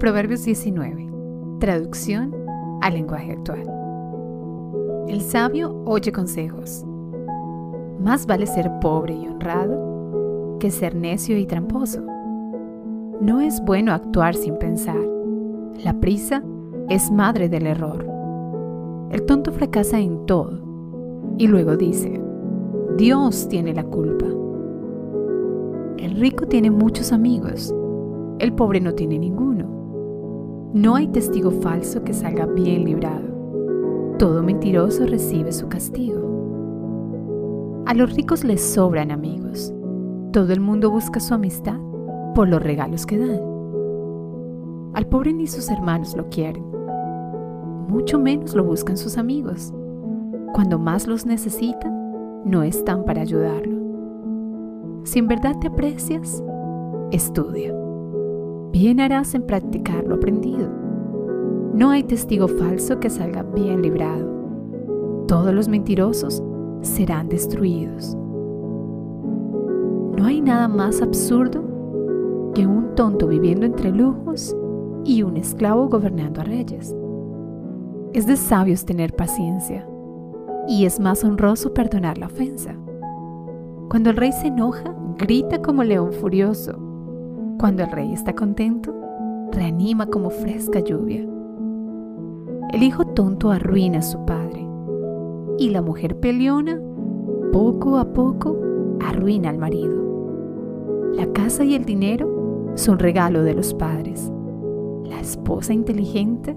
Proverbios 19. Traducción al lenguaje actual. El sabio oye consejos. Más vale ser pobre y honrado que ser necio y tramposo. No es bueno actuar sin pensar. La prisa es madre del error. El tonto fracasa en todo y luego dice, Dios tiene la culpa. El rico tiene muchos amigos, el pobre no tiene ninguno. No hay testigo falso que salga bien librado. Todo mentiroso recibe su castigo. A los ricos les sobran amigos. Todo el mundo busca su amistad por los regalos que dan. Al pobre ni sus hermanos lo quieren. Mucho menos lo buscan sus amigos. Cuando más los necesitan, no están para ayudarlo. Si en verdad te aprecias, estudia. Bien harás en practicar lo aprendido. No hay testigo falso que salga bien librado. Todos los mentirosos serán destruidos. No hay nada más absurdo que un tonto viviendo entre lujos y un esclavo gobernando a reyes. Es de sabios tener paciencia y es más honroso perdonar la ofensa. Cuando el rey se enoja, grita como león furioso. Cuando el rey está contento, reanima como fresca lluvia. El hijo tonto arruina a su padre y la mujer peleona, poco a poco, arruina al marido. La casa y el dinero son regalo de los padres. La esposa inteligente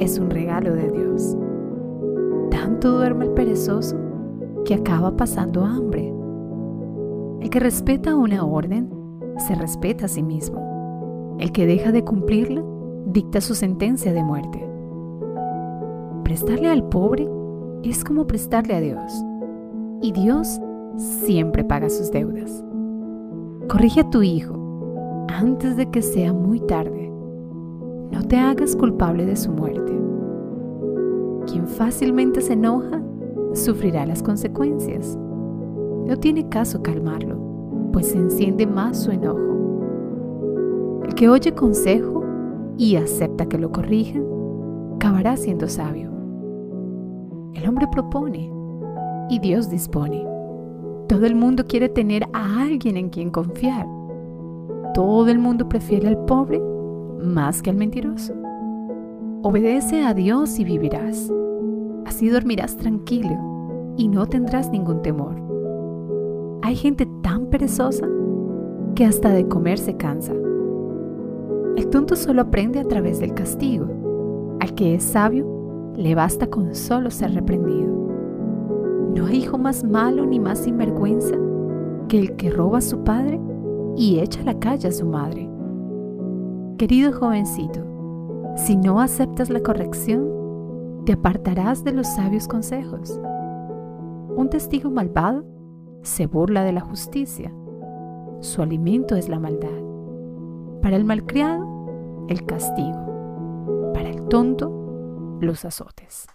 es un regalo de Dios. Tanto duerme el perezoso que acaba pasando hambre. El que respeta una orden, se respeta a sí mismo. El que deja de cumplirla, dicta su sentencia de muerte. Prestarle al pobre es como prestarle a Dios. Y Dios siempre paga sus deudas. Corrige a tu hijo antes de que sea muy tarde. No te hagas culpable de su muerte. Quien fácilmente se enoja sufrirá las consecuencias. No tiene caso calmarlo, pues se enciende más su enojo. El que oye consejo y acepta que lo corrijan, acabará siendo sabio. El hombre propone y Dios dispone. Todo el mundo quiere tener a alguien en quien confiar. Todo el mundo prefiere al pobre más que al mentiroso. Obedece a Dios y vivirás. Así dormirás tranquilo y no tendrás ningún temor. Hay gente tan perezosa que hasta de comer se cansa. El tonto solo aprende a través del castigo. Al que es sabio, le basta con solo ser reprendido. No hay hijo más malo ni más sinvergüenza que el que roba a su padre y echa a la calle a su madre. Querido jovencito, si no aceptas la corrección, te apartarás de los sabios consejos. Un testigo malvado se burla de la justicia. Su alimento es la maldad. Para el malcriado, el castigo. Para el tonto, los azotes.